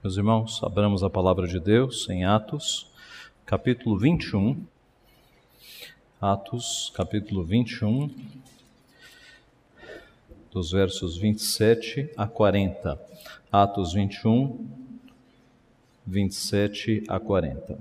Meus irmãos, abramos a palavra de Deus em Atos, capítulo 21. Atos, capítulo 21, dos versos 27 a 40. Atos 21, 27 a 40.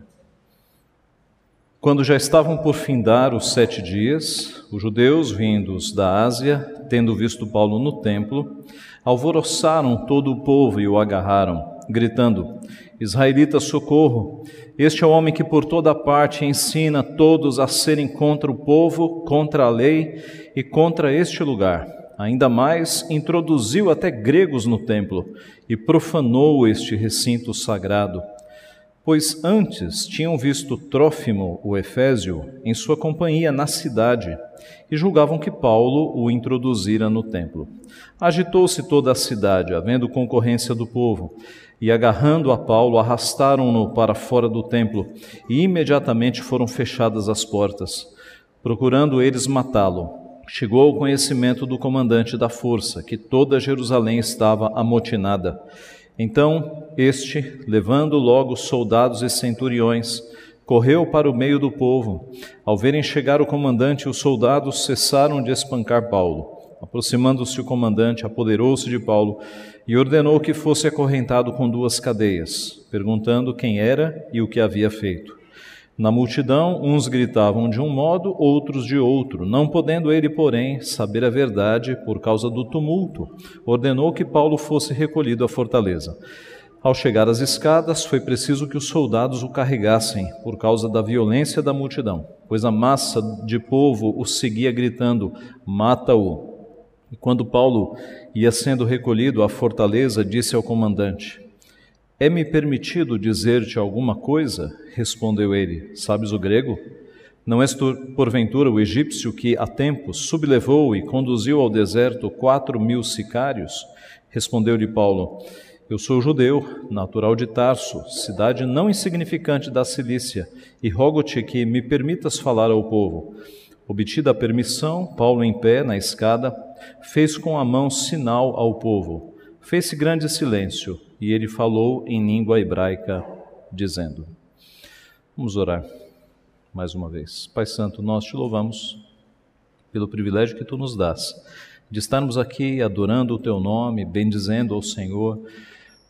Quando já estavam por findar os sete dias, os judeus vindos da Ásia, tendo visto Paulo no templo, alvoroçaram todo o povo e o agarraram gritando: Israelita, socorro! Este é o homem que por toda parte ensina todos a serem contra o povo, contra a lei e contra este lugar. Ainda mais, introduziu até gregos no templo e profanou este recinto sagrado. Pois antes tinham visto Trófimo, o Efésio, em sua companhia na cidade e julgavam que Paulo o introduzira no templo. Agitou-se toda a cidade, havendo concorrência do povo e agarrando a Paulo, arrastaram-no para fora do templo, e imediatamente foram fechadas as portas. Procurando eles matá-lo, chegou ao conhecimento do comandante da força, que toda Jerusalém estava amotinada. Então, este, levando logo soldados e centuriões, correu para o meio do povo. Ao verem chegar o comandante, os soldados cessaram de espancar Paulo. Aproximando-se o comandante, apoderou-se de Paulo e ordenou que fosse acorrentado com duas cadeias, perguntando quem era e o que havia feito. Na multidão, uns gritavam de um modo, outros de outro. Não podendo ele, porém, saber a verdade por causa do tumulto, ordenou que Paulo fosse recolhido à fortaleza. Ao chegar às escadas, foi preciso que os soldados o carregassem, por causa da violência da multidão, pois a massa de povo o seguia gritando: Mata-o! E quando Paulo ia sendo recolhido à fortaleza, disse ao comandante: É-me permitido dizer-te alguma coisa? Respondeu ele: Sabes o grego? Não és tu, porventura, o egípcio que há tempo sublevou e conduziu ao deserto quatro mil sicários? Respondeu-lhe Paulo: Eu sou judeu, natural de Tarso, cidade não insignificante da Cilícia, e rogo-te que me permitas falar ao povo. Obtida a permissão, Paulo, em pé na escada, fez com a mão sinal ao povo. Fez-se grande silêncio e ele falou em língua hebraica, dizendo: Vamos orar mais uma vez. Pai Santo, nós te louvamos pelo privilégio que tu nos dás de estarmos aqui adorando o teu nome, bendizendo ao Senhor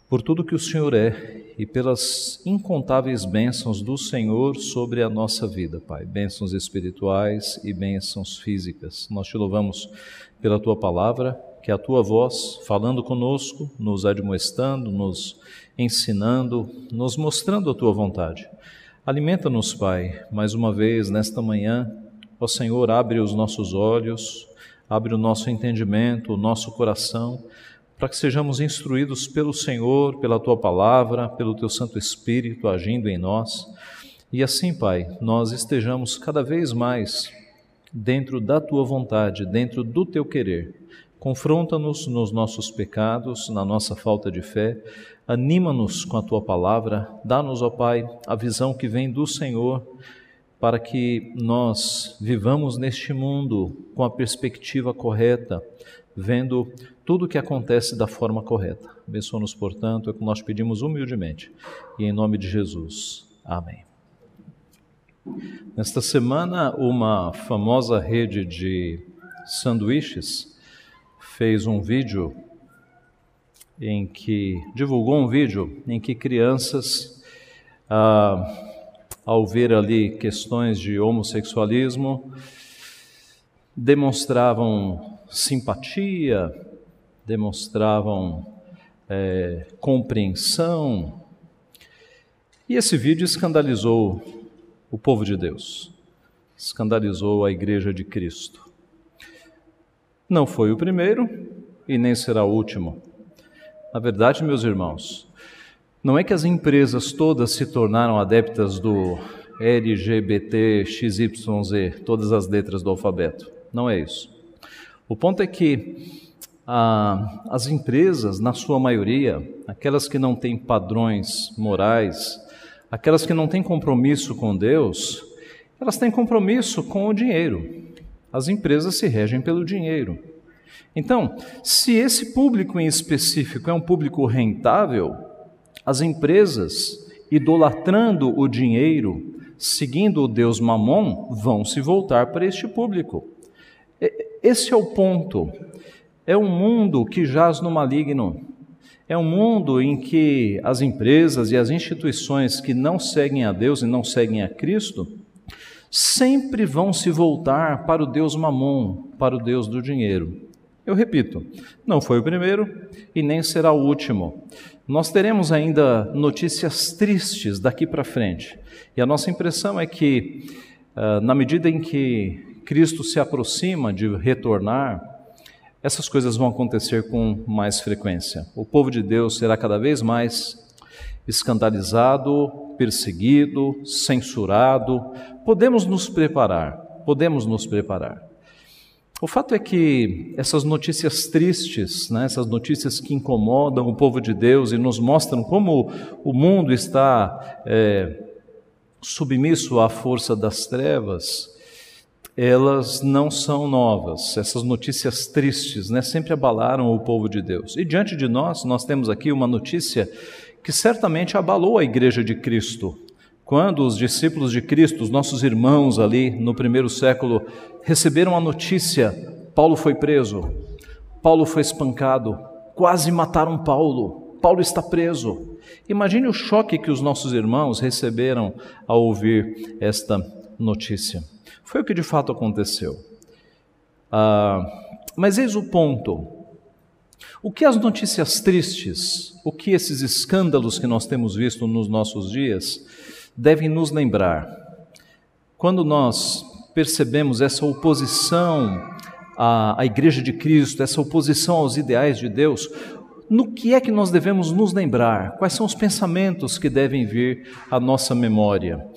por tudo que o Senhor é e pelas incontáveis bênçãos do Senhor sobre a nossa vida, Pai. Bênçãos espirituais e bênçãos físicas. Nós te louvamos pela tua palavra, que a tua voz falando conosco, nos admoestando, nos ensinando, nos mostrando a tua vontade. Alimenta-nos, Pai, mais uma vez nesta manhã. Ó Senhor, abre os nossos olhos, abre o nosso entendimento, o nosso coração para que sejamos instruídos pelo Senhor, pela tua palavra, pelo teu Santo Espírito agindo em nós. E assim, Pai, nós estejamos cada vez mais dentro da tua vontade, dentro do teu querer. Confronta-nos nos nossos pecados, na nossa falta de fé, anima-nos com a tua palavra, dá-nos, ó Pai, a visão que vem do Senhor, para que nós vivamos neste mundo com a perspectiva correta, vendo tudo o que acontece da forma correta. Abençoa-nos, portanto, é o que nós pedimos humildemente. E em nome de Jesus. Amém. Nesta semana, uma famosa rede de sanduíches fez um vídeo em que divulgou um vídeo em que crianças, ah, ao ver ali questões de homossexualismo, demonstravam simpatia, demonstravam é, compreensão. E esse vídeo escandalizou o povo de Deus, escandalizou a Igreja de Cristo. Não foi o primeiro e nem será o último. Na verdade, meus irmãos, não é que as empresas todas se tornaram adeptas do LGBT, XYZ, todas as letras do alfabeto. Não é isso. O ponto é que ah, as empresas, na sua maioria, aquelas que não têm padrões morais, aquelas que não têm compromisso com Deus, elas têm compromisso com o dinheiro. As empresas se regem pelo dinheiro. Então, se esse público em específico é um público rentável, As empresas, idolatrando o dinheiro, seguindo o Deus Mamon, vão se voltar para este público. Esse é o ponto. É um mundo que jaz no maligno. É um mundo em que as empresas e as instituições que não seguem a Deus e não seguem a Cristo sempre vão se voltar para o Deus Mamon, para o Deus do dinheiro. Eu repito, não foi o primeiro e nem será o último. Nós teremos ainda notícias tristes daqui para frente. E a nossa impressão é que, ah, na medida em que Cristo se aproxima de retornar, essas coisas vão acontecer com mais frequência. O povo de Deus será cada vez mais escandalizado, perseguido, censurado. Podemos nos preparar, podemos nos preparar. O fato é que essas notícias tristes, né, essas notícias que incomodam o povo de Deus e nos mostram como o mundo está é, submisso à força das trevas, elas não são novas. Essas notícias tristes né, sempre abalaram o povo de Deus. E diante de nós, nós temos aqui uma notícia que certamente abalou a igreja de Cristo. Quando os discípulos de Cristo, os nossos irmãos ali no primeiro século, receberam a notícia: Paulo foi preso, Paulo foi espancado, quase mataram Paulo, Paulo está preso. Imagine o choque que os nossos irmãos receberam ao ouvir esta notícia. Foi o que de fato aconteceu. Ah, mas eis o ponto. O que as notícias tristes, o que esses escândalos que nós temos visto nos nossos dias devem nos lembrar? Quando nós percebemos essa oposição à, à Igreja de Cristo, essa oposição aos ideais de Deus, no que é que nós devemos nos lembrar? Quais são os pensamentos que devem vir à nossa memória?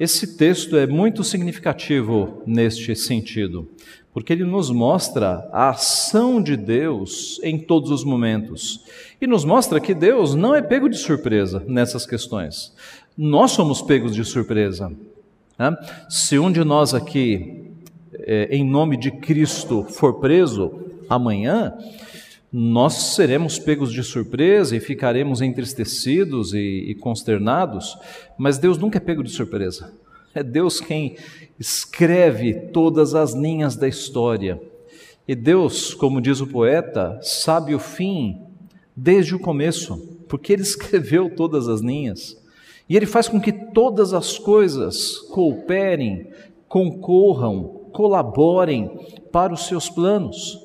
Esse texto é muito significativo neste sentido, porque ele nos mostra a ação de Deus em todos os momentos e nos mostra que Deus não é pego de surpresa nessas questões. Nós somos pegos de surpresa. Né? Se um de nós aqui, é, em nome de Cristo, for preso amanhã, nós seremos pegos de surpresa e ficaremos entristecidos e, e, consternados, mas Deus nunca é pego de surpresa. É Deus quem escreve todas as linhas da história. E Deus, como diz o poeta, sabe o fim desde o começo, porque Ele escreveu todas as linhas. E Ele faz com que todas as coisas cooperem, concorram, colaborem para os seus planos.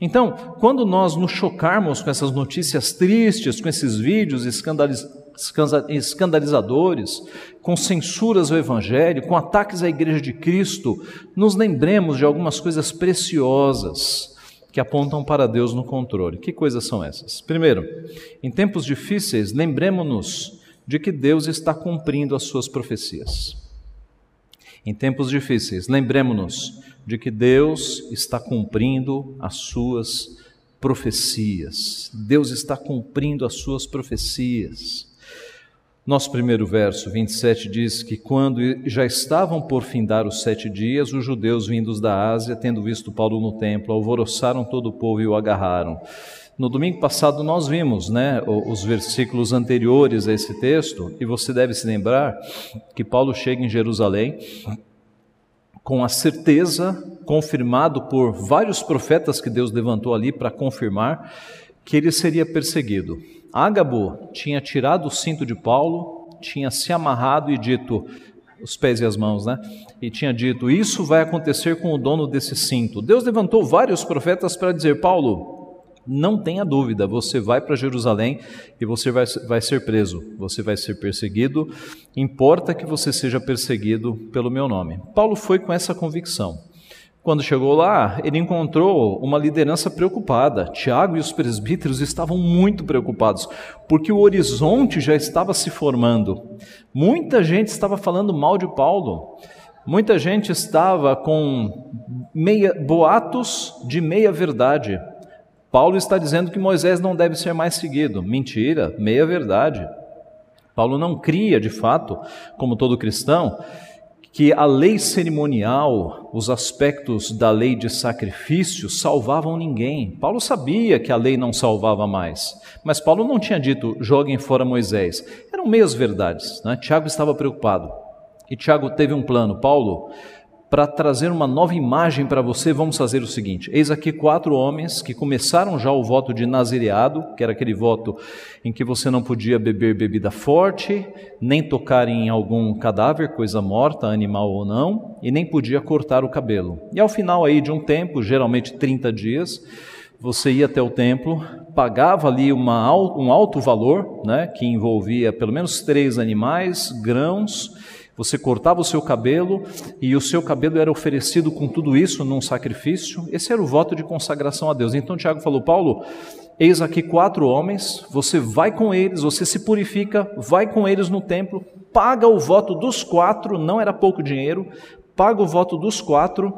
Então, quando nós nos chocarmos com essas notícias tristes, com esses vídeos escandalizadores, com censuras ao Evangelho, com ataques à Igreja de Cristo, nos lembremos de algumas coisas preciosas que apontam para Deus no controle. Que coisas são essas? Primeiro, em tempos difíceis, lembremos-nos de que Deus está cumprindo as suas profecias. Em tempos difíceis, lembremos-nos de que Deus está cumprindo as suas profecias. Deus está cumprindo as suas profecias. Nosso primeiro verso, 27, diz que quando já estavam por findar os sete dias, os judeus vindos da Ásia, tendo visto Paulo no templo, alvoroçaram todo o povo e o agarraram. No domingo passado nós vimos né, os versículos anteriores a esse texto, e você deve se lembrar que Paulo chega em Jerusalém com a certeza, confirmado por vários profetas que Deus levantou ali para confirmar, que ele seria perseguido. Ágabo tinha tirado o cinto de Paulo, tinha se amarrado e dito, os pés e as mãos, né? E tinha dito: Isso vai acontecer com o dono desse cinto. Deus levantou vários profetas para dizer: Paulo, não tenha dúvida, você vai para Jerusalém e você vai, vai ser preso, você vai ser perseguido, importa que você seja perseguido pelo meu nome. Paulo foi com essa convicção. Quando chegou lá, ele encontrou uma liderança preocupada. Tiago e os presbíteros estavam muito preocupados, porque o horizonte já estava se formando. Muita gente estava falando mal de Paulo. Muita gente estava com meia, boatos de meia verdade. Paulo está dizendo que Moisés não deve ser mais seguido. Mentira, meia verdade. Paulo não cria, de fato, como todo cristão, que a lei cerimonial, os aspectos da lei de sacrifício salvavam ninguém. Paulo sabia que a lei não salvava mais, mas Paulo não tinha dito joguem fora Moisés. Eram meias verdades. Né? Tiago estava preocupado e Tiago teve um plano. Paulo, para trazer uma nova imagem para você, vamos fazer o seguinte: eis aqui quatro homens que começaram já o voto de nazireado, que era aquele voto em que você não podia beber bebida forte, nem tocar em algum cadáver, coisa morta, animal ou não, e nem podia cortar o cabelo. E ao final aí de um tempo, geralmente 30 dias, você ia até o templo, pagava ali uma, um alto valor, né, que envolvia pelo menos três animais, grãos você cortava o seu cabelo e o seu cabelo era oferecido com tudo isso num sacrifício. Esse era o voto de consagração a Deus. Então Tiago falou: Paulo, eis aqui quatro homens, você vai com eles, você se purifica, vai com eles no templo, paga o voto dos quatro, não era pouco dinheiro, paga o voto dos quatro,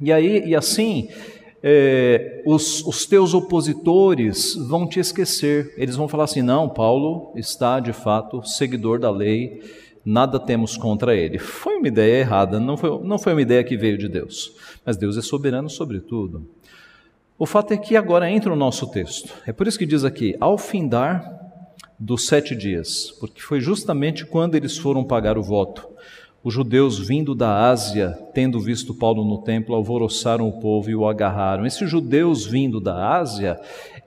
e aí e assim é, os, os, teus opositores vão te esquecer. Eles vão falar assim: não, Paulo está de fato seguidor da lei, nada temos contra ele. Foi uma ideia errada, não foi, não foi uma ideia que veio de Deus. Mas Deus é soberano sobre tudo. O fato é que agora entra o nosso texto. É por isso que diz aqui: ao findar dos sete dias, porque foi justamente quando eles foram pagar o voto. Os judeus vindo da Ásia, tendo visto Paulo no templo, alvoroçaram o povo e o agarraram. Esses judeus vindo da Ásia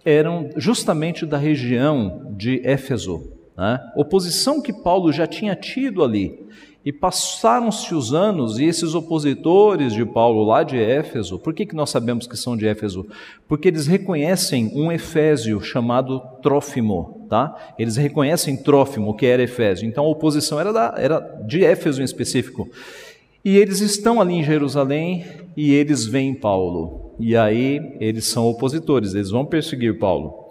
eram justamente da região de Éfeso, né? Oposição que Paulo já tinha tido ali. E passaram-se os anos, e esses opositores de Paulo lá de Éfeso, por que, que nós sabemos que são de Éfeso? Porque eles reconhecem um Efésio chamado Trófimo, tá? Eles reconhecem Trófimo, que era Efésio. Então a oposição era, da, era de Éfeso em específico. E eles estão ali em Jerusalém e eles veem Paulo. E aí eles são opositores, eles vão perseguir Paulo.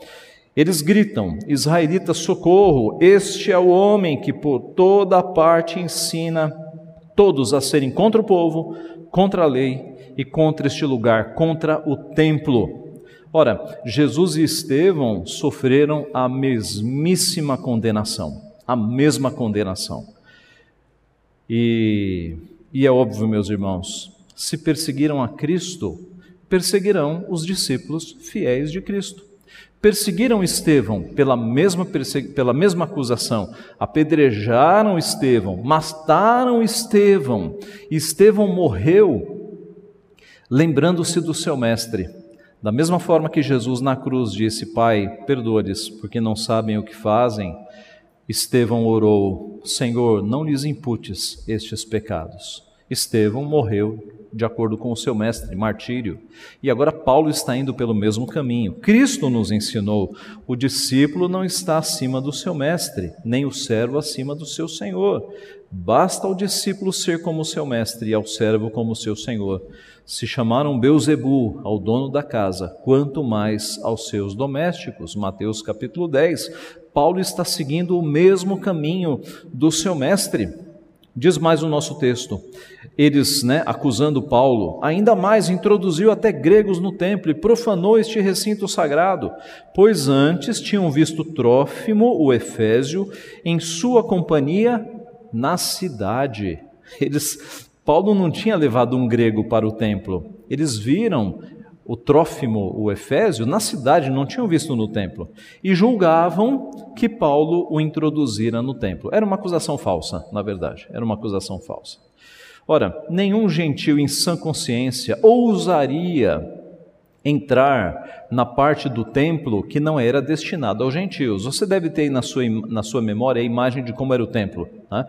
Eles gritam: Israelita, socorro! Este é o homem que por toda parte ensina todos a serem contra o povo, contra a lei e contra este lugar, contra o templo. Ora, Jesus e Estevão sofreram a mesmíssima condenação, a mesma condenação. E, e é óbvio, meus irmãos, se perseguiram a Cristo, perseguirão os discípulos fiéis de Cristo. Perseguiram Estevão pela mesma, pela mesma acusação, apedrejaram Estevão, mataram Estevão. Estevão morreu lembrando-se do seu mestre. Da mesma forma que Jesus na cruz disse: Pai, perdoa-lhes, porque não sabem o que fazem. Estevão orou: Senhor, não lhes imputes estes pecados. Estevão morreu de acordo com o seu mestre, martírio. E agora Paulo está indo pelo mesmo caminho. Cristo nos ensinou: o discípulo não está acima do seu mestre, nem o servo acima do seu senhor. Basta ao discípulo ser como seu mestre e ao servo como seu senhor. Se chamaram Beuzebu ao dono da casa, quanto mais aos seus domésticos. Mateus capítulo 10. Paulo está seguindo o mesmo caminho do seu mestre. Diz mais o nosso texto. Eles, né, acusando Paulo, ainda mais introduziu até gregos no templo e profanou este recinto sagrado, pois antes tinham visto Trófimo, o Efésio, em sua companhia na cidade. Eles, Paulo não tinha levado um grego para o templo. Eles viram o Trófimo, o Efésio, na cidade, não tinham visto no templo, e julgavam que Paulo o introduzira no templo. Era uma acusação falsa, na verdade, era uma acusação falsa. Ora, nenhum gentil em sã consciência ousaria entrar na parte do templo que não era destinada aos gentios. Você deve ter na sua, na sua memória a imagem de como era o templo. Né?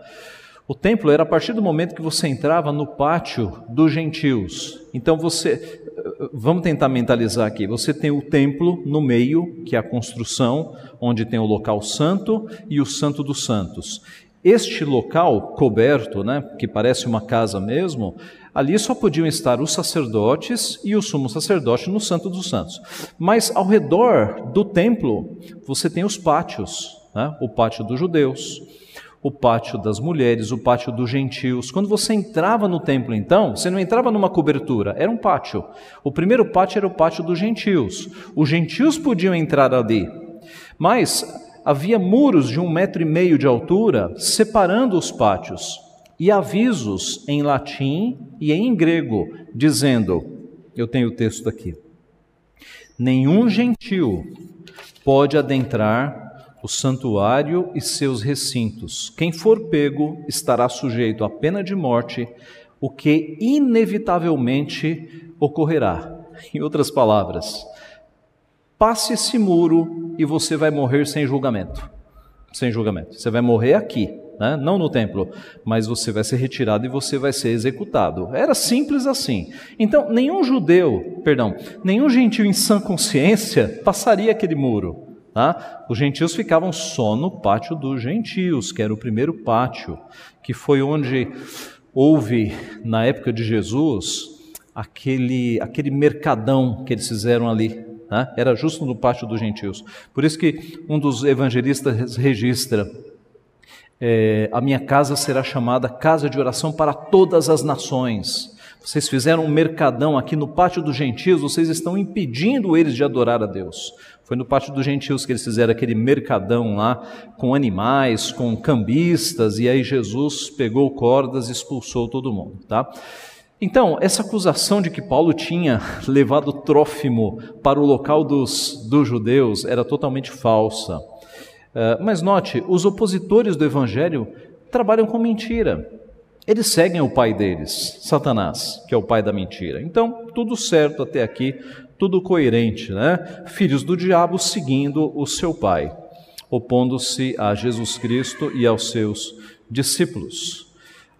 O templo era a partir do momento que você entrava no pátio dos gentios. Então você, vamos tentar mentalizar aqui. Você tem o templo no meio, que é a construção, onde tem o local santo e o santo dos santos. Este local coberto, né, que parece uma casa mesmo, ali só podiam estar os sacerdotes e o sumo sacerdote no Santo dos Santos. Mas ao redor do templo, você tem os pátios, né, o pátio dos judeus, o pátio das mulheres, o pátio dos gentios. Quando você entrava no templo, então, você não entrava numa cobertura, era um pátio. O primeiro pátio era o pátio dos gentios. Os gentios podiam entrar ali, mas havia muros de um metro e meio de altura separando os pátios. e avisos em latim e em grego, dizendo: eu tenho o texto aqui. Nenhum gentil pode adentrar o santuário e seus recintos. Quem for pego estará sujeito à pena de morte, o que inevitavelmente ocorrerá. Em outras palavras, passe esse muro e você vai morrer sem julgamento. Sem julgamento. Você vai morrer aqui, né? não no templo, mas você vai ser retirado e você vai ser executado. Era simples assim. Então, nenhum judeu, perdão, nenhum gentil em sã consciência passaria aquele muro. Tá? Os gentios ficavam só no pátio dos gentios, que era o primeiro pátio, que foi onde houve, na época de Jesus, aquele, aquele mercadão que eles fizeram ali. Né? Era justo no pátio dos gentios. Por isso que um dos evangelistas registra: é, A minha casa será chamada casa de oração para todas as nações. Vocês fizeram um mercadão aqui no pátio dos gentios, vocês estão impedindo eles de adorar a Deus. Foi no pátio dos gentios que eles fizeram aquele mercadão lá, com animais, com cambistas, e aí Jesus pegou cordas e expulsou todo mundo, tá? Então, essa acusação de que Paulo tinha levado Trófimo para o local dos, dos judeus era totalmente falsa. Uh, mas note, os opositores do evangelho trabalham com mentira. Eles seguem o pai deles, Satanás, que é o pai da mentira. Então, tudo certo até aqui, tudo coerente, né? Filhos do diabo seguindo o seu pai, opondo-se a Jesus Cristo e aos seus discípulos.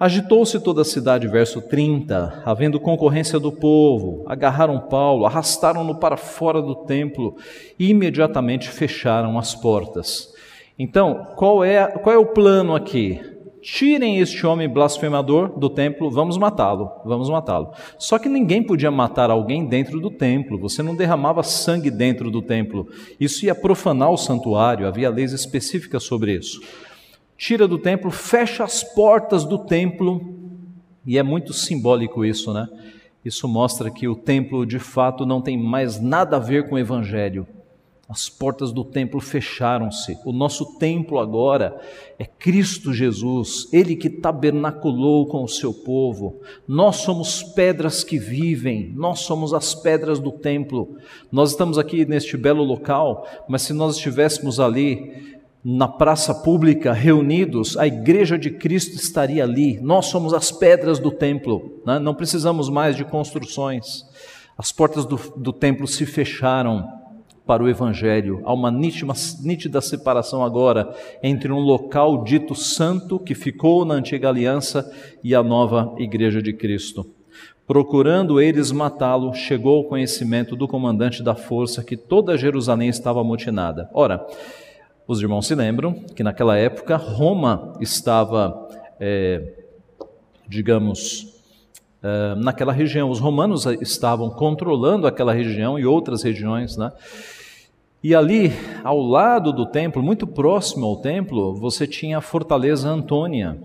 Agitou-se toda a cidade, verso 30, havendo concorrência do povo, agarraram Paulo, arrastaram-no para fora do templo e imediatamente fecharam as portas. Então, qual é, qual é o plano aqui? Tirem este homem blasfemador do templo, vamos matá-lo, vamos matá-lo. Só que ninguém podia matar alguém dentro do templo, você não derramava sangue dentro do templo. Isso ia profanar o santuário, havia leis específicas sobre isso tira do templo, fecha as portas do templo, e é muito simbólico isso, né? Isso mostra que o templo de fato não tem mais nada a ver com o evangelho. As portas do templo fecharam-se. O nosso templo agora é Cristo Jesus, Ele que tabernaculou com o seu povo. Nós somos pedras que vivem, nós somos as pedras do templo. Nós estamos aqui neste belo local, mas se nós estivéssemos ali na praça pública, reunidos, a igreja de Cristo estaria ali. Nós somos as pedras do templo, né? não precisamos mais de construções. As portas do, do templo se fecharam para o Evangelho. Há uma nítida, nítida separação agora entre um local dito santo, que ficou na antiga aliança, e a nova igreja de Cristo. Procurando eles matá-lo, chegou ao conhecimento do comandante da força que toda Jerusalém estava amotinada. Ora, os irmãos se lembram que naquela época Roma estava, é, digamos, é, naquela região. Os romanos estavam controlando aquela região e outras regiões, né? E ali, ao lado do templo, muito próximo ao templo, você tinha a fortaleza Antônia.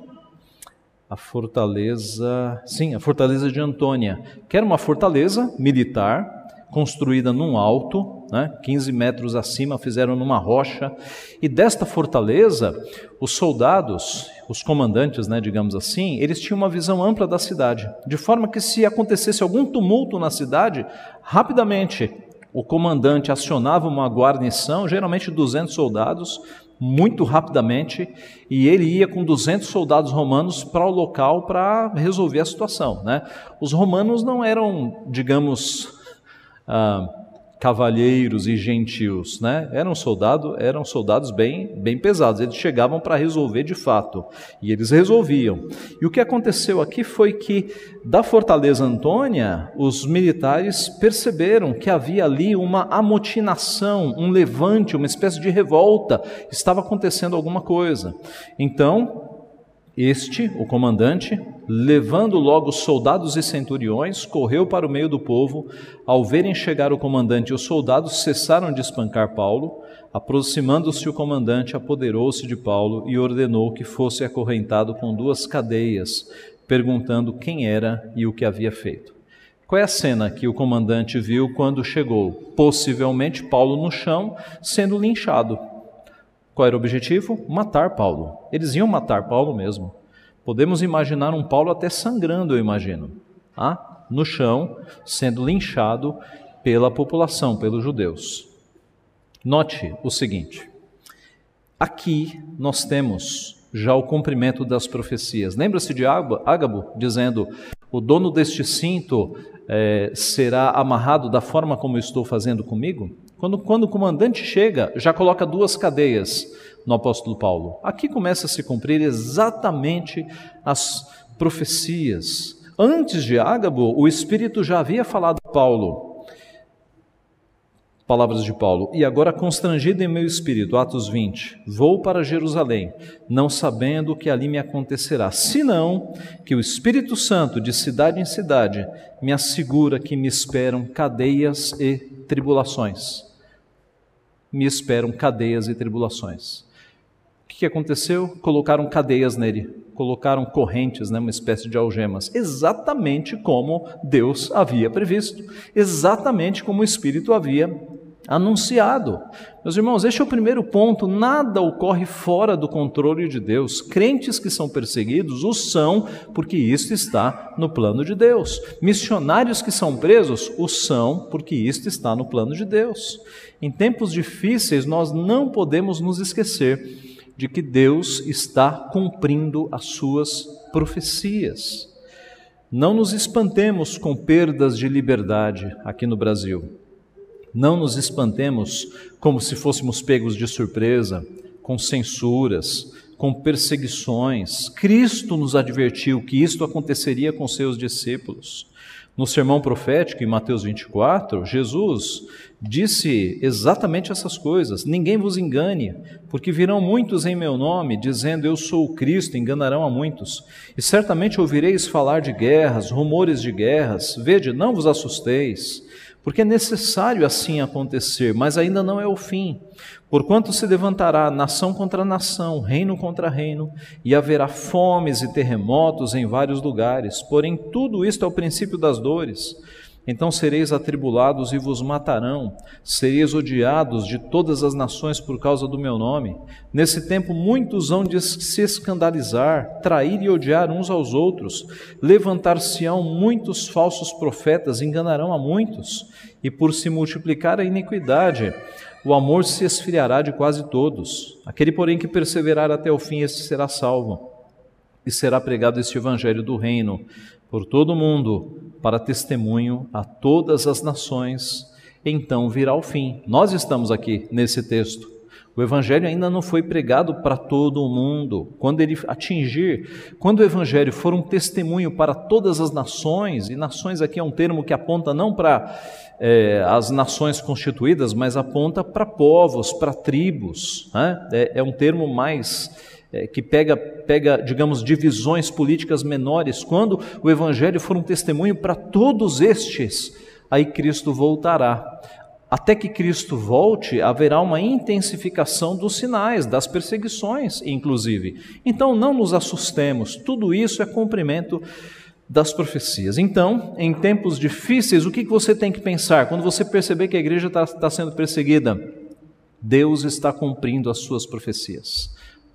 A fortaleza, sim, a fortaleza de Antônia, que era uma fortaleza militar construída num alto, né, 15 metros acima, fizeram numa rocha, e desta fortaleza, os soldados, os comandantes, né, digamos assim, eles tinham uma visão ampla da cidade, de forma que se acontecesse algum tumulto na cidade, rapidamente o comandante acionava uma guarnição, geralmente 200 soldados, muito rapidamente, e ele ia com 200 soldados romanos para o local para resolver a situação. Né? Os romanos não eram, digamos, ah, cavalheiros e gentios, né? Eram soldados, eram soldados bem, bem pesados. Eles chegavam para resolver de fato e eles resolviam. E o que aconteceu aqui foi que da fortaleza Antônia, os militares perceberam que havia ali uma amotinação, um levante, uma espécie de revolta. Estava acontecendo alguma coisa. Então este, o comandante, levando logo soldados e centuriões, correu para o meio do povo. Ao verem chegar o comandante, os soldados cessaram de espancar Paulo. Aproximando-se o comandante, apoderou-se de Paulo e ordenou que fosse acorrentado com duas cadeias, perguntando quem era e o que havia feito. Qual é a cena que o comandante viu quando chegou? Possivelmente Paulo no chão, sendo linchado. Qual era o objetivo? Matar Paulo. Eles iam matar Paulo mesmo. Podemos imaginar um Paulo até sangrando, eu imagino, tá? no chão, sendo linchado pela população, pelos judeus. Note o seguinte: aqui nós temos já o cumprimento das profecias. Lembra-se de Ágabo dizendo: O dono deste cinto é, será amarrado da forma como estou fazendo comigo? Quando, quando o comandante chega, já coloca duas cadeias no apóstolo Paulo. Aqui começa a se cumprir exatamente as profecias. Antes de Ágabo, o Espírito já havia falado a Paulo Palavras de Paulo. E agora, constrangido em meu espírito, Atos 20, vou para Jerusalém, não sabendo o que ali me acontecerá, senão que o Espírito Santo, de cidade em cidade, me assegura que me esperam cadeias e tribulações. Me esperam cadeias e tribulações. O que aconteceu? Colocaram cadeias nele, colocaram correntes, né, uma espécie de algemas, exatamente como Deus havia previsto, exatamente como o Espírito havia anunciado. Meus irmãos, este é o primeiro ponto: nada ocorre fora do controle de Deus. Crentes que são perseguidos o são porque isto está no plano de Deus. Missionários que são presos o são porque isto está no plano de Deus. Em tempos difíceis, nós não podemos nos esquecer de que Deus está cumprindo as suas profecias. Não nos espantemos com perdas de liberdade aqui no Brasil. Não nos espantemos como se fôssemos pegos de surpresa, com censuras, com perseguições. Cristo nos advertiu que isto aconteceria com seus discípulos. No sermão profético, em Mateus 24, Jesus disse exatamente essas coisas: Ninguém vos engane, porque virão muitos em meu nome, dizendo eu sou o Cristo, enganarão a muitos. E certamente ouvireis falar de guerras, rumores de guerras. Vede, não vos assusteis porque é necessário assim acontecer, mas ainda não é o fim. Porquanto se levantará nação contra nação, reino contra reino, e haverá fomes e terremotos em vários lugares. Porém, tudo isto é o princípio das dores. Então sereis atribulados e vos matarão, sereis odiados de todas as nações por causa do meu nome. Nesse tempo muitos hão de se escandalizar, trair e odiar uns aos outros. Levantar-se-ão muitos falsos profetas, enganarão a muitos. E por se multiplicar a iniquidade, o amor se esfriará de quase todos. Aquele, porém, que perseverar até o fim, este será salvo. E será pregado este evangelho do reino por todo o mundo para testemunho a todas as nações, então virá o fim. Nós estamos aqui nesse texto. O evangelho ainda não foi pregado para todo o mundo. Quando ele atingir, quando o evangelho for um testemunho para todas as nações, e nações aqui é um termo que aponta não para é, as nações constituídas, mas aponta para povos, para tribos. Né? É, é um termo mais é, que pega, pega, digamos, divisões políticas menores, quando o Evangelho for um testemunho para todos estes, aí Cristo voltará. Até que Cristo volte, haverá uma intensificação dos sinais, das perseguições, inclusive. Então não nos assustemos, tudo isso é cumprimento das profecias. Então, em tempos difíceis, o que você tem que pensar? Quando você perceber que a igreja está tá sendo perseguida, Deus está cumprindo as suas profecias.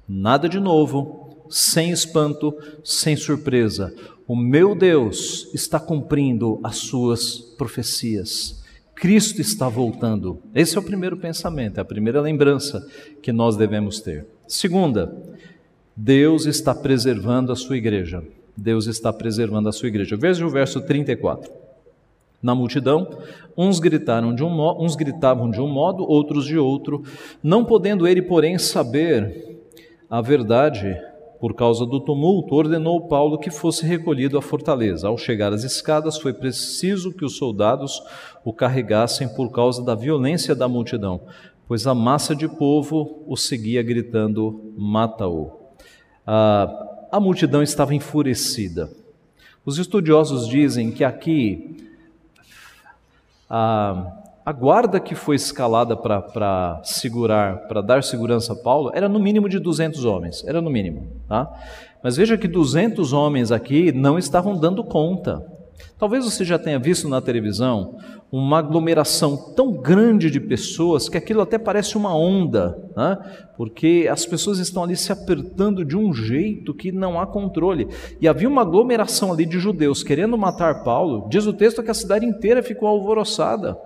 Nada de novo, sem espanto, sem surpresa. O meu Deus está cumprindo as suas profecias. Cristo está voltando. Esse é o primeiro pensamento, é a primeira lembrança que nós devemos ter. Segunda, Deus está preservando a sua igreja. Deus está preservando a sua igreja. Veja o verso 34. Na multidão, uns gritaram de um uns gritavam de um modo, outros de outro, não podendo ele, porém, saber a verdade, por causa do tumulto, ordenou Paulo que fosse recolhido à fortaleza. Ao chegar às escadas, foi preciso que os soldados o carregassem por causa da violência da multidão, pois a massa de povo o seguia gritando: Mata-o. Ah, a multidão estava enfurecida. Os estudiosos dizem que aqui ah, a guarda que foi escalada para segurar, para dar segurança a Paulo, era no mínimo de 200 homens, era no mínimo, tá? Mas veja que 200 homens aqui não estavam dando conta. Talvez você já tenha visto na televisão uma aglomeração tão grande de pessoas que aquilo até parece uma onda, né? porque as pessoas estão ali se apertando de um jeito que não há controle. E havia uma aglomeração ali de judeus querendo matar Paulo. Diz o texto que a cidade inteira ficou alvoroçada.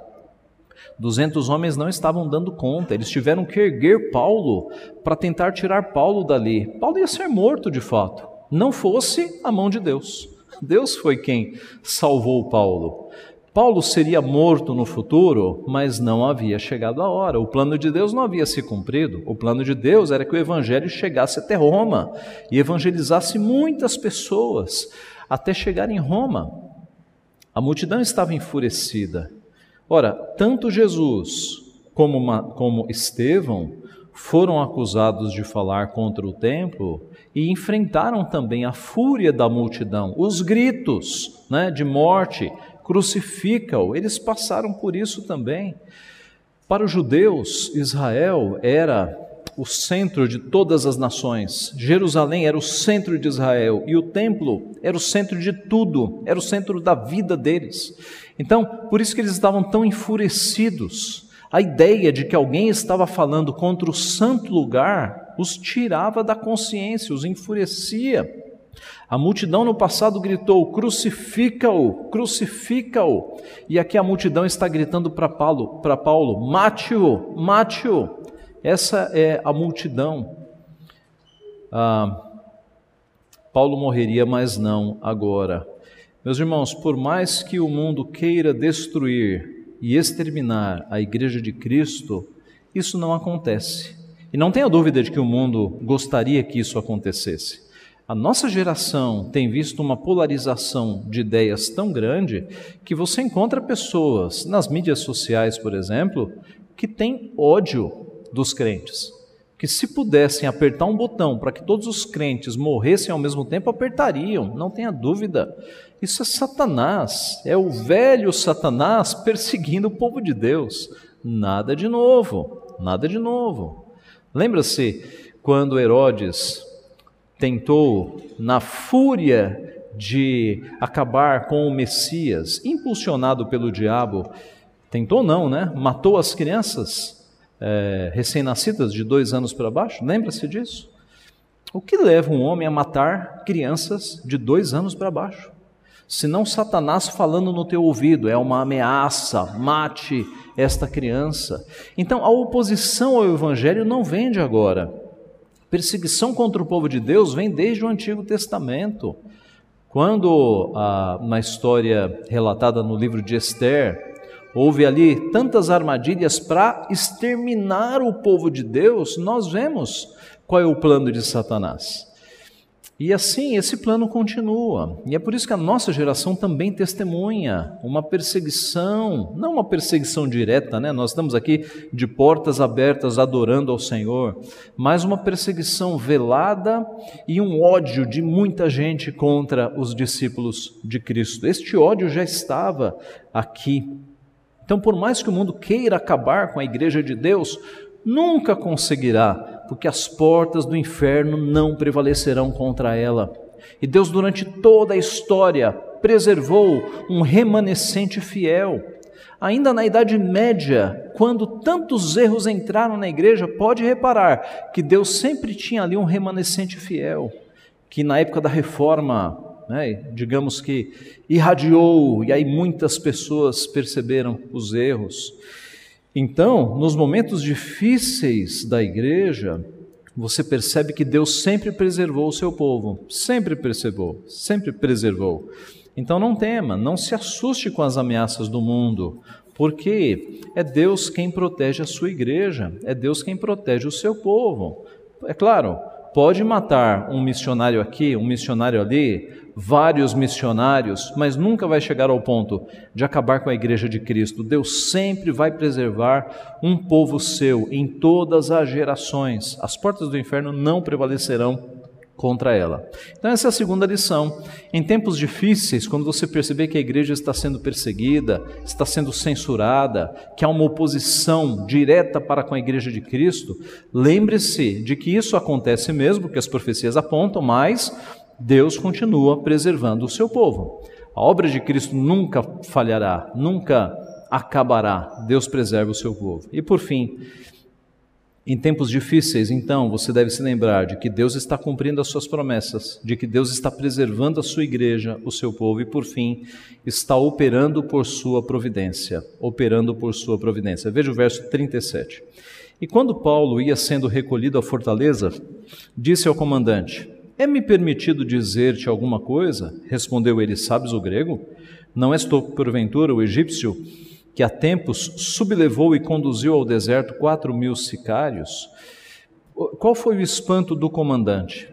Duzentos homens não estavam dando conta, eles tiveram que erguer Paulo para tentar tirar Paulo dali. Paulo ia ser morto de fato, não fosse a mão de Deus. Deus foi quem salvou Paulo. Paulo seria morto no futuro, mas não havia chegado a hora. O plano de Deus não havia se cumprido. O plano de Deus era que o evangelho chegasse até Roma e evangelizasse muitas pessoas até chegar em Roma. A multidão estava enfurecida. Ora, tanto Jesus como, uma, como Estevão foram acusados de falar contra o templo e enfrentaram também a fúria da multidão, os gritos né, de morte crucifica-o. Eles passaram por isso também. Para os judeus, Israel era o centro de todas as nações. Jerusalém era o centro de Israel e o templo era o centro de tudo, era o centro da vida deles. Então, por isso que eles estavam tão enfurecidos. A ideia de que alguém estava falando contra o santo lugar os tirava da consciência, os enfurecia. A multidão no passado gritou: crucifica-o, crucifica-o. E aqui a multidão está gritando para Paulo, para Paulo: mate-o, mate-o. Essa é a multidão. Ah, Paulo morreria, mas não agora. Meus irmãos, por mais que o mundo queira destruir e exterminar a igreja de Cristo, isso não acontece. E não tenha dúvida de que o mundo gostaria que isso acontecesse. A nossa geração tem visto uma polarização de ideias tão grande que você encontra pessoas nas mídias sociais, por exemplo, que têm ódio dos crentes. Que se pudessem apertar um botão para que todos os crentes morressem ao mesmo tempo, apertariam, não tenha dúvida. Isso é Satanás, é o velho Satanás perseguindo o povo de Deus. Nada de novo, nada de novo. Lembra-se quando Herodes tentou, na fúria de acabar com o Messias, impulsionado pelo diabo, tentou não, né? Matou as crianças é, recém-nascidas de dois anos para baixo. Lembra-se disso? O que leva um homem a matar crianças de dois anos para baixo? Se não Satanás falando no teu ouvido, é uma ameaça, mate esta criança. Então a oposição ao Evangelho não vem de agora. Perseguição contra o povo de Deus vem desde o Antigo Testamento. Quando, ah, na história relatada no livro de Esther, houve ali tantas armadilhas para exterminar o povo de Deus, nós vemos qual é o plano de Satanás. E assim esse plano continua. E é por isso que a nossa geração também testemunha uma perseguição, não uma perseguição direta, né? Nós estamos aqui de portas abertas adorando ao Senhor, mas uma perseguição velada e um ódio de muita gente contra os discípulos de Cristo. Este ódio já estava aqui. Então, por mais que o mundo queira acabar com a igreja de Deus, nunca conseguirá porque as portas do inferno não prevalecerão contra ela. E Deus, durante toda a história, preservou um remanescente fiel. Ainda na Idade Média, quando tantos erros entraram na igreja, pode reparar que Deus sempre tinha ali um remanescente fiel, que na época da reforma, né, digamos que irradiou, e aí muitas pessoas perceberam os erros. Então, nos momentos difíceis da igreja, você percebe que Deus sempre preservou o seu povo, sempre preservou, sempre preservou. Então não tema, não se assuste com as ameaças do mundo, porque é Deus quem protege a sua igreja, é Deus quem protege o seu povo. É claro, pode matar um missionário aqui, um missionário ali, vários missionários, mas nunca vai chegar ao ponto de acabar com a igreja de Cristo. Deus sempre vai preservar um povo seu em todas as gerações. As portas do inferno não prevalecerão contra ela. Então, essa é a segunda lição. Em tempos difíceis, quando você perceber que a igreja está sendo perseguida, está sendo censurada, que há uma oposição direta para com a igreja de Cristo, lembre-se de que isso acontece mesmo, que as profecias apontam, mas Deus continua preservando o seu povo. A obra de Cristo nunca falhará, nunca acabará. Deus preserva o seu povo. E por fim, em tempos difíceis, então, você deve se lembrar de que Deus está cumprindo as suas promessas, de que Deus está preservando a sua igreja, o seu povo, e por fim, está operando por sua providência. Operando por sua providência. Veja o verso 37. E quando Paulo ia sendo recolhido à fortaleza, disse ao comandante: É me permitido dizer-te alguma coisa? Respondeu ele: Sabes o grego? Não és tu, porventura, o egípcio? Que há tempos sublevou e conduziu ao deserto quatro mil sicários. Qual foi o espanto do comandante?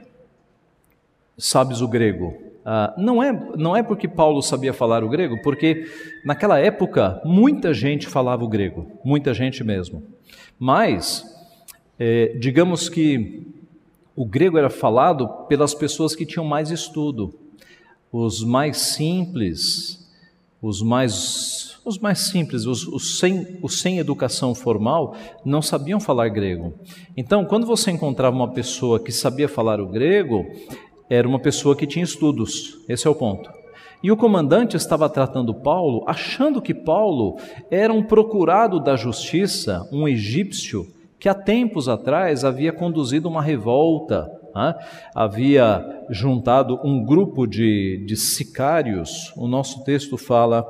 Sabes o grego? Ah, não, é, não é porque Paulo sabia falar o grego, porque naquela época muita gente falava o grego, muita gente mesmo. Mas, é, digamos que o grego era falado pelas pessoas que tinham mais estudo, os mais simples, os mais os mais simples, os, os, sem, os sem educação formal, não sabiam falar grego. Então, quando você encontrava uma pessoa que sabia falar o grego, era uma pessoa que tinha estudos. Esse é o ponto. E o comandante estava tratando Paulo, achando que Paulo era um procurado da justiça, um egípcio, que há tempos atrás havia conduzido uma revolta, né? havia juntado um grupo de, de sicários. O nosso texto fala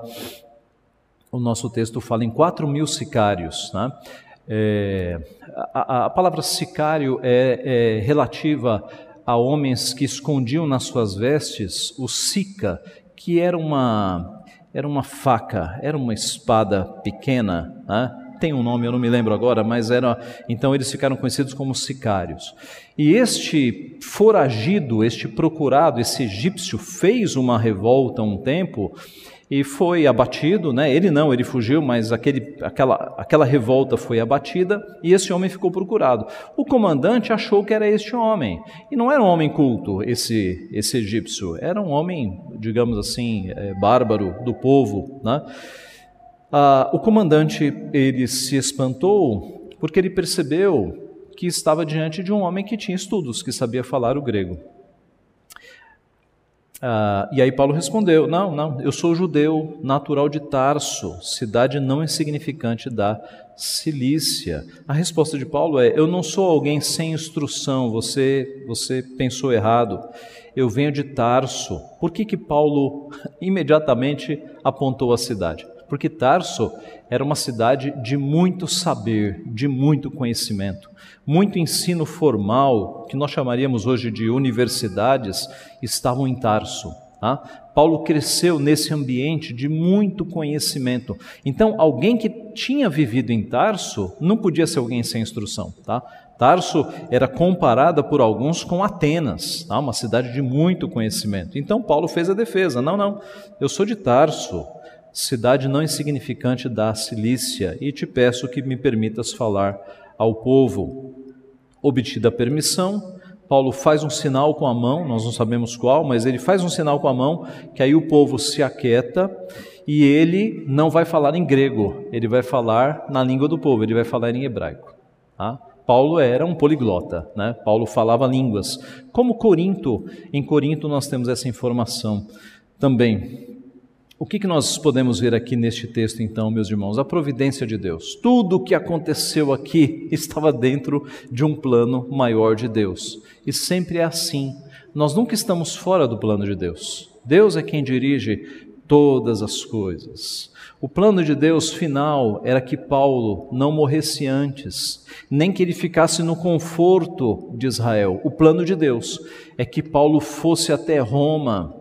o nosso texto fala em quatro mil sicários. Né? É, a, a, palavra sicário é, é, relativa a homens que escondiam nas suas vestes o sica, que era uma, era uma faca, era uma espada pequena. Né? Tem um nome, eu não me lembro agora, mas era. Então eles ficaram conhecidos como sicários. E este foragido, este procurado, esse egípcio, fez uma revolta um tempo e foi abatido, né? Ele não, ele fugiu, mas aquele, aquela, aquela revolta foi abatida e esse homem ficou procurado. O comandante achou que era este homem e não era um homem culto, esse esse egípcio, era um homem, digamos assim, é, bárbaro do povo, né? Ah, o comandante ele se espantou porque ele percebeu que estava diante de um homem que tinha estudos, que sabia falar o grego. Ah, e aí Paulo respondeu: Não, não, eu sou judeu, natural de Tarso, cidade não insignificante da Cilícia. A resposta de Paulo é: Eu não sou alguém sem instrução, você, você pensou errado. Eu venho de Tarso. Por que, que Paulo imediatamente apontou a cidade? Porque Tarso era uma cidade de muito saber, de muito conhecimento, muito ensino formal, que nós chamaríamos hoje de universidades, estavam em Tarso. Tá? Paulo cresceu nesse ambiente de muito conhecimento. Então, alguém que tinha vivido em Tarso não podia ser alguém sem instrução. Tá? Tarso era comparada por alguns com Atenas, tá? uma cidade de muito conhecimento. Então, Paulo fez a defesa: não, não, eu sou de Tarso, cidade não insignificante da Cilícia, e te peço que me permitas falar ao povo. Obtida a permissão, Paulo faz um sinal com a mão, nós não sabemos qual, mas ele faz um sinal com a mão, que aí o povo se aquieta e ele não vai falar em grego, ele vai falar na língua do povo, ele vai falar em hebraico. Tá? Paulo era um poliglota, né? Paulo falava línguas. Como Corinto, em Corinto nós temos essa informação também. O que, que nós podemos ver aqui neste texto, então, meus irmãos? A providência de Deus. Tudo o que aconteceu aqui estava dentro de um plano maior de Deus. E sempre é assim. Nós nunca estamos fora do plano de Deus. Deus é quem dirige todas as coisas. O plano de Deus final era que Paulo não morresse antes, nem que ele ficasse no conforto de Israel. O plano de Deus é que Paulo fosse até Roma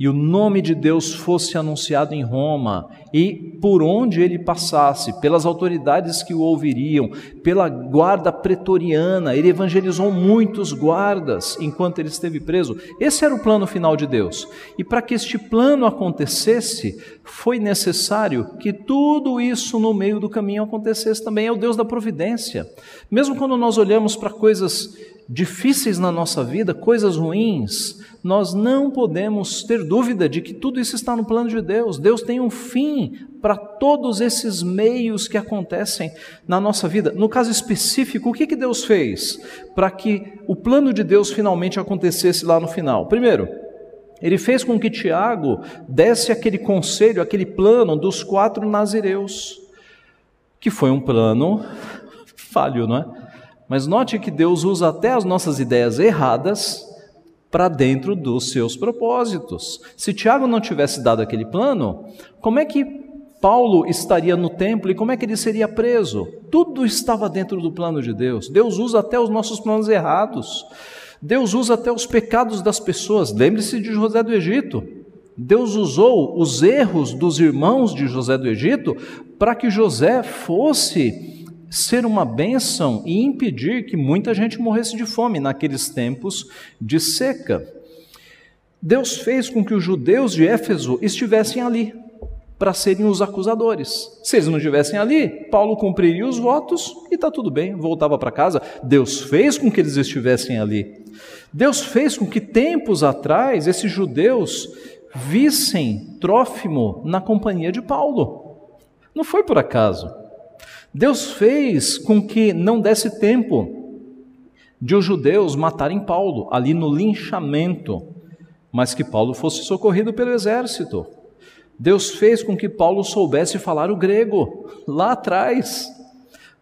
e o nome de Deus fosse anunciado em Roma, e por onde ele passasse, pelas autoridades que o ouviriam, pela guarda pretoriana, ele evangelizou muitos guardas enquanto ele esteve preso. Esse era o plano final de Deus. E para que este plano acontecesse, foi necessário que tudo isso no meio do caminho acontecesse também. É o Deus da providência. Mesmo quando nós olhamos para coisas difíceis na nossa vida, coisas ruins, nós não podemos ter dúvida de que tudo isso está no plano de Deus. Deus tem um fim para todos esses meios que acontecem na nossa vida. No caso específico, o que, que Deus fez para que o plano de Deus finalmente acontecesse lá no final? Primeiro, Ele fez com que Tiago desse aquele conselho, aquele plano dos quatro nazireus, que foi um plano falho, não é? Mas note que Deus usa até as nossas ideias erradas para dentro dos seus propósitos. Se Tiago não tivesse dado aquele plano, como é que Paulo estaria no templo e como é que ele seria preso? Tudo estava dentro do plano de Deus. Deus usa até os nossos planos errados. Deus usa até os pecados das pessoas. Lembre-se de José do Egito. Deus usou os erros dos irmãos de José do Egito para que José fosse ser uma bênção e impedir que muita gente morresse de fome naqueles tempos de seca. Deus fez com que os judeus de Éfeso estivessem ali para serem os acusadores. Se eles não estivessem ali, Paulo cumpriria os votos e está tudo bem, voltava para casa. Deus fez com que eles estivessem ali. Deus fez com que tempos atrás esses judeus vissem Trófimo na companhia de Paulo. Não foi por acaso. Deus fez com que não desse tempo de os judeus matarem Paulo ali no linchamento, mas que Paulo fosse socorrido pelo exército. Deus fez com que Paulo soubesse falar o grego lá atrás.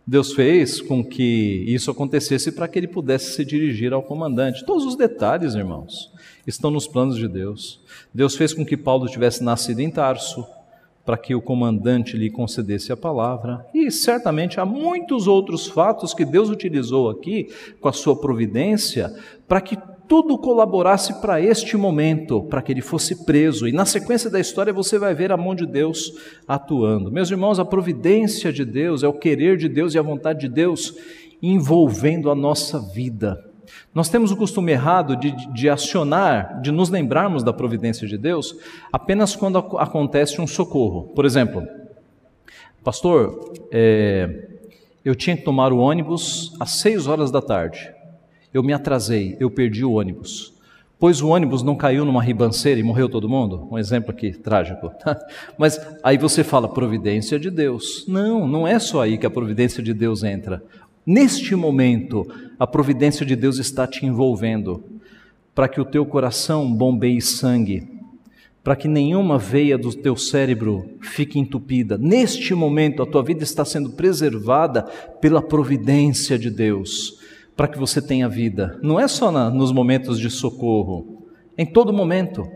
Deus fez com que isso acontecesse para que ele pudesse se dirigir ao comandante. Todos os detalhes, irmãos, estão nos planos de Deus. Deus fez com que Paulo tivesse nascido em Tarso, para que o comandante lhe concedesse a palavra. E certamente há muitos outros fatos que Deus utilizou aqui com a sua providência para que tudo colaborasse para este momento, para que ele fosse preso. E na sequência da história você vai ver a mão de Deus atuando. Meus irmãos, a providência de Deus é o querer de Deus e a vontade de Deus envolvendo a nossa vida. Nós temos o costume errado de, de, acionar, de nos lembrarmos da providência de Deus apenas quando acontece um socorro. Por exemplo, pastor, é, eu tinha que tomar o ônibus às seis horas da tarde. Eu me atrasei, eu perdi o ônibus. Pois o ônibus não caiu numa ribanceira e morreu todo mundo? Um exemplo aqui trágico. Mas aí você fala providência de Deus. Não, não é só aí que a providência de Deus entra. Neste momento, a providência de Deus está te envolvendo para que o teu coração bombeie sangue, para que nenhuma veia do teu cérebro fique entupida. Neste momento, a tua vida está sendo preservada pela providência de Deus, para que você tenha vida. Não é só na, nos momentos de socorro, em todo momento.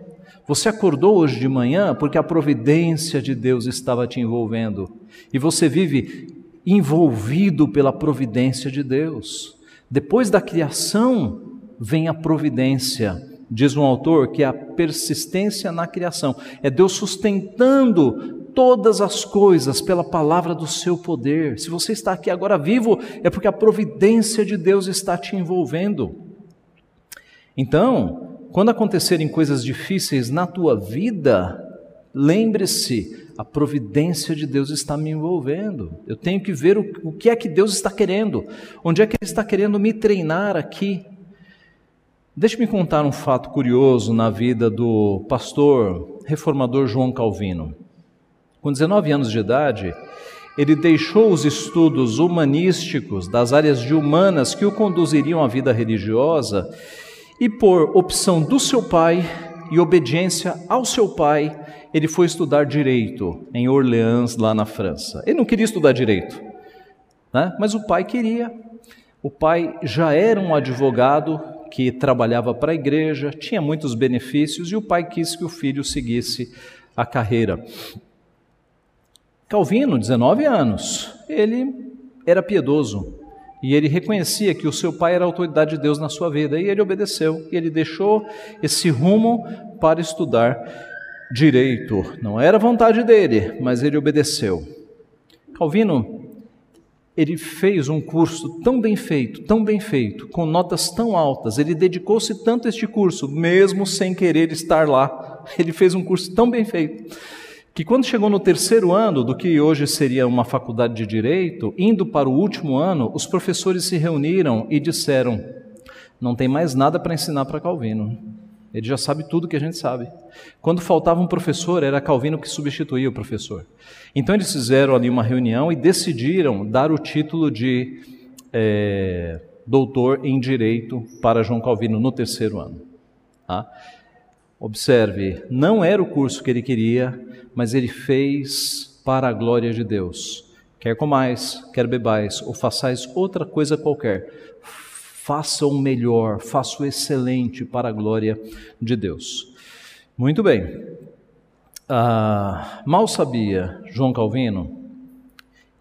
Você acordou hoje de manhã porque a providência de Deus estava te envolvendo. E você vive envolvido pela providência de Deus. Depois da criação vem a providência. Diz um autor que é a persistência na criação. É Deus sustentando todas as coisas pela palavra do seu poder. Se você está aqui agora vivo, é porque a providência de Deus está te envolvendo. Então, quando acontecerem coisas difíceis na tua vida, lembre-se a providência de Deus está me envolvendo. Eu tenho que ver o, o que é que Deus está querendo, onde é que Ele está querendo me treinar aqui. Deixe-me contar um fato curioso na vida do pastor reformador João Calvino. Com 19 anos de idade, ele deixou os estudos humanísticos das áreas de humanas que o conduziriam à vida religiosa e, por opção do seu pai e obediência ao seu pai, ele foi estudar direito em Orleans, lá na França. Ele não queria estudar direito, né? mas o pai queria. O pai já era um advogado que trabalhava para a igreja, tinha muitos benefícios e o pai quis que o filho seguisse a carreira. Calvino, 19 anos, ele era piedoso e ele reconhecia que o seu pai era a autoridade de Deus na sua vida e ele obedeceu e ele deixou esse rumo para estudar direito. Não era vontade dele, mas ele obedeceu. Calvino, ele fez um curso tão bem feito, tão bem feito, com notas tão altas, ele dedicou-se tanto a este curso, mesmo sem querer estar lá. Ele fez um curso tão bem feito, que quando chegou no terceiro ano do que hoje seria uma faculdade de direito, indo para o último ano, os professores se reuniram e disseram: não tem mais nada para ensinar para Calvino. Ele já sabe tudo que a gente sabe. Quando faltava um professor, era Calvino que substituía o professor. Então eles fizeram ali uma reunião e decidiram dar o título de é, doutor em direito para João Calvino no terceiro ano. Tá? Observe, não era o curso que ele queria, mas ele fez para a glória de Deus. Quer comais, quer bebais, ou façais outra coisa qualquer, faça o melhor, faça o excelente para a glória de Deus. Muito bem. Ah, mal sabia João Calvino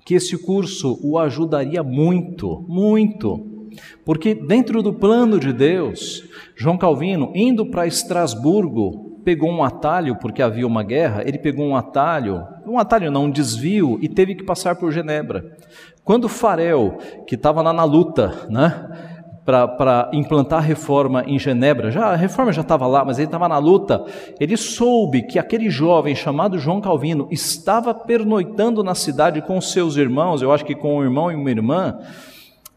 que esse curso o ajudaria muito, muito, porque dentro do plano de Deus, João Calvino, indo para Estrasburgo, pegou um atalho, porque havia uma guerra, ele pegou um atalho, um atalho não, um desvio, e teve que passar por Genebra. Quando Farel, que estava lá na luta, né? Para implantar reforma em Genebra. Já, a reforma já estava lá, mas ele estava na luta. Ele soube que aquele jovem chamado João Calvino estava pernoitando na cidade com seus irmãos, eu acho que com um irmão e uma irmã,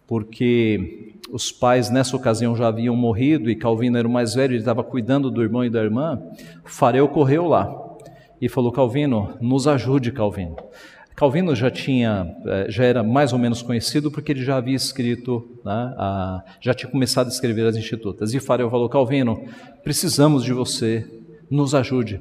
porque os pais nessa ocasião já haviam morrido e Calvino era o mais velho, ele estava cuidando do irmão e da irmã. Farel correu lá e falou: Calvino, nos ajude, Calvino. Calvino já tinha, eh, já era mais ou menos conhecido porque ele já havia escrito, né, a, já tinha começado a escrever as institutas. E Farel falou: Calvino, precisamos de você, nos ajude.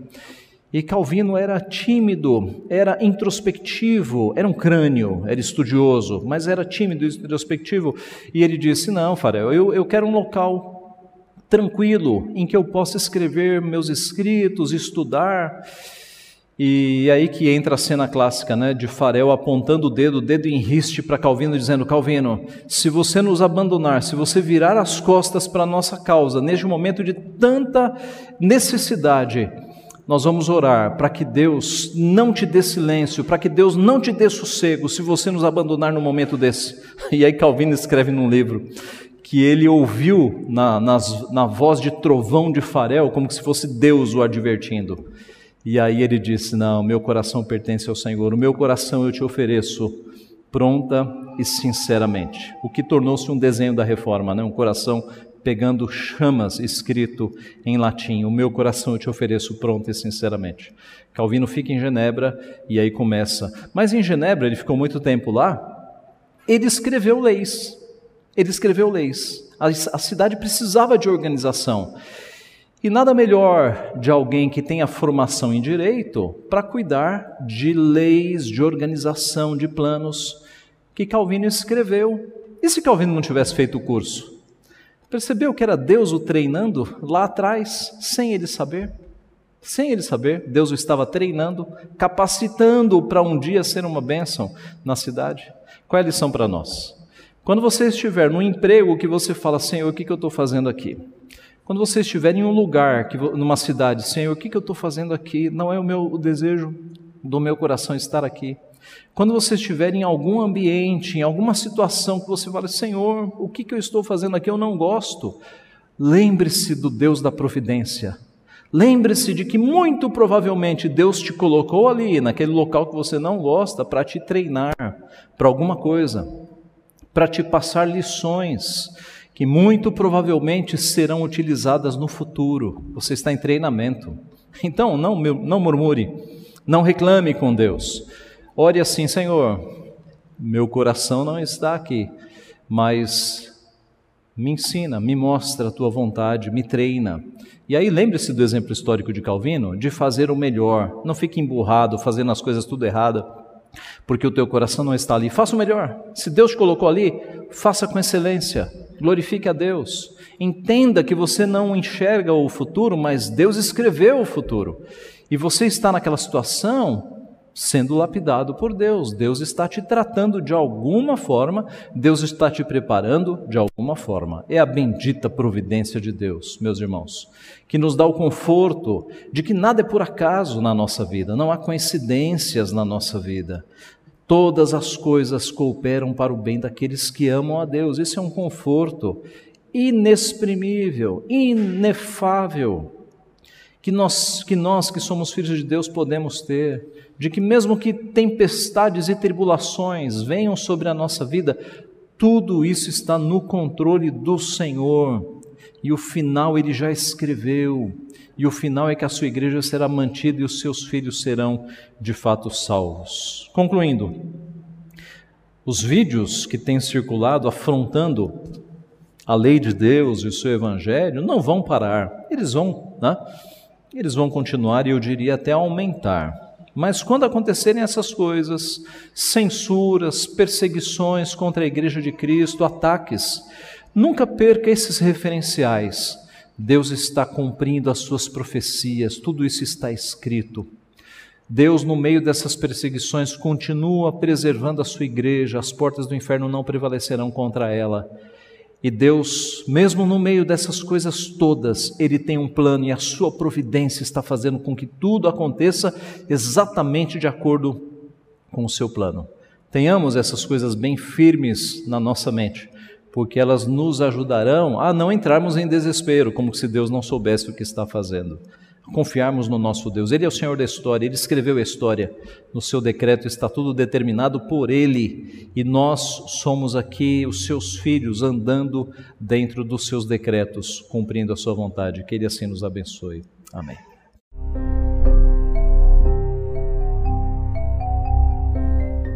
E Calvino era tímido, era introspectivo, era um crânio, era estudioso, mas era tímido e introspectivo. E ele disse: Não, Farel, eu, eu quero um local tranquilo em que eu possa escrever meus escritos, estudar. E aí que entra a cena clássica, né, de Farel apontando o dedo, dedo em riste para Calvino, dizendo: Calvino, se você nos abandonar, se você virar as costas para a nossa causa, neste momento de tanta necessidade, nós vamos orar para que Deus não te dê silêncio, para que Deus não te dê sossego, se você nos abandonar no momento desse. E aí Calvino escreve num livro que ele ouviu na, nas, na voz de trovão de Farel, como se fosse Deus o advertindo. E aí ele disse: Não, meu coração pertence ao Senhor, o meu coração eu te ofereço, pronta e sinceramente. O que tornou-se um desenho da reforma, né? um coração pegando chamas, escrito em latim: O meu coração eu te ofereço, pronta e sinceramente. Calvino fica em Genebra e aí começa. Mas em Genebra, ele ficou muito tempo lá, ele escreveu leis. Ele escreveu leis. A, a cidade precisava de organização. E nada melhor de alguém que tenha formação em direito para cuidar de leis, de organização, de planos que Calvino escreveu. E se Calvino não tivesse feito o curso? Percebeu que era Deus o treinando lá atrás, sem ele saber? Sem ele saber, Deus o estava treinando, capacitando para um dia ser uma bênção na cidade. Qual é a lição para nós? Quando você estiver no emprego que você fala, Senhor, o que eu estou fazendo aqui? Quando você estiver em um lugar, que, numa cidade, Senhor, o que, eu estou fazendo aqui? Não é o meu o desejo do meu coração estar aqui. Quando você estiver em algum ambiente, em alguma situação que você fala, Senhor, o que eu estou fazendo aqui? Eu não gosto. Lembre-se do Deus da providência. Lembre-se de que muito provavelmente Deus te colocou ali, naquele local que você não gosta, para te treinar para alguma coisa, para te passar lições que muito provavelmente serão utilizadas no futuro. Você está em treinamento. Então, não, não murmure, não reclame com Deus. Ore assim, Senhor, meu coração não está aqui, mas me ensina, me mostra a tua vontade, me treina. E aí lembre-se do exemplo histórico de Calvino, de fazer o melhor. Não fique emburrado, fazendo as coisas tudo errado, porque o teu coração não está ali. Faça o melhor. Se Deus te colocou ali, faça com excelência glorifique a Deus. Entenda que você não enxerga o futuro, mas Deus escreveu o futuro. E você está naquela situação sendo lapidado por Deus. Deus está te tratando de alguma forma, Deus está te preparando de alguma forma. É a bendita providência de Deus, meus irmãos, que nos dá o conforto de que nada é por acaso na nossa vida, não há coincidências na nossa vida. Todas as coisas cooperam para o bem daqueles que amam a Deus. Esse é um conforto inexprimível, inefável, que nós, que nós que somos filhos de Deus podemos ter, de que mesmo que tempestades e tribulações venham sobre a nossa vida, tudo isso está no controle do Senhor. E o final ele já escreveu e o final é que a sua igreja será mantida e os seus filhos serão de fato salvos. Concluindo, os vídeos que têm circulado afrontando a lei de Deus e o seu evangelho não vão parar, eles vão, né? Eles vão continuar e eu diria até aumentar. Mas quando acontecerem essas coisas, censuras, perseguições contra a igreja de Cristo, ataques, nunca perca esses referenciais. Deus está cumprindo as suas profecias, tudo isso está escrito. Deus, no meio dessas perseguições, continua preservando a sua igreja, as portas do inferno não prevalecerão contra ela. E Deus, mesmo no meio dessas coisas todas, Ele tem um plano e a sua providência está fazendo com que tudo aconteça exatamente de acordo com o seu plano. Tenhamos essas coisas bem firmes na nossa mente, porque elas nos ajudarão a não entrarmos em desespero, como se Deus não soubesse o que está fazendo confiarmos no nosso Deus. Ele é o Senhor da história, ele escreveu a história. No seu decreto está tudo determinado por ele, e nós somos aqui os seus filhos andando dentro dos seus decretos, cumprindo a sua vontade. Que ele assim nos abençoe. Amém.